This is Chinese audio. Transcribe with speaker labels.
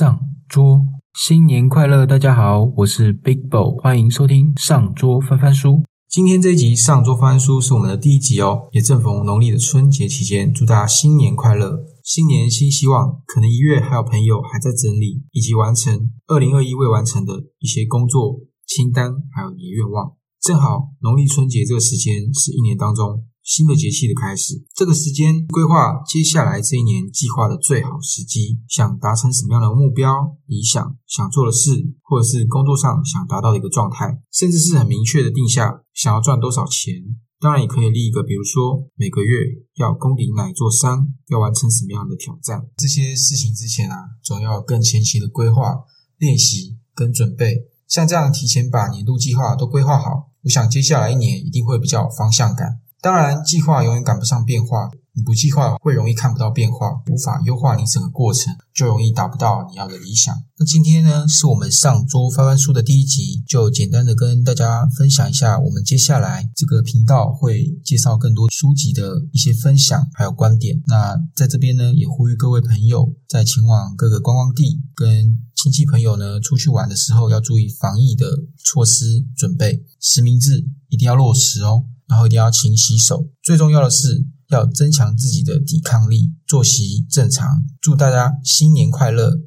Speaker 1: 上桌，新年快乐！大家好，我是 Big Bo，欢迎收听上桌翻翻书。今天这一集上桌翻翻书是我们的第一集哦，也正逢农历的春节期间，祝大家新年快乐，新年新希望。可能一月还有朋友还在整理以及完成二零二一未完成的一些工作清单，还有你的愿望。正好农历春节这个时间是一年当中。新的节气的开始，这个时间规划接下来这一年计划的最好时机。想达成什么样的目标、理想、想做的事，或者是工作上想达到的一个状态，甚至是很明确的定下想要赚多少钱。当然，也可以立一个，比如说每个月要攻顶哪一座山，要完成什么样的挑战。这些事情之前啊，总要更前期的规划、练习跟准备。像这样提前把年度计划都规划好，我想接下来一年一定会比较有方向感。当然，计划永远赶不上变化。你不计划，会容易看不到变化，无法优化你整个过程，就容易达不到你要的理想。那今天呢，是我们上桌翻翻书的第一集，就简单的跟大家分享一下，我们接下来这个频道会介绍更多书籍的一些分享，还有观点。那在这边呢，也呼吁各位朋友，在前往各个观光地跟亲戚朋友呢出去玩的时候，要注意防疫的措施，准备实名制一定要落实哦。然后一定要勤洗手，最重要的是要增强自己的抵抗力，作息正常。祝大家新年快乐，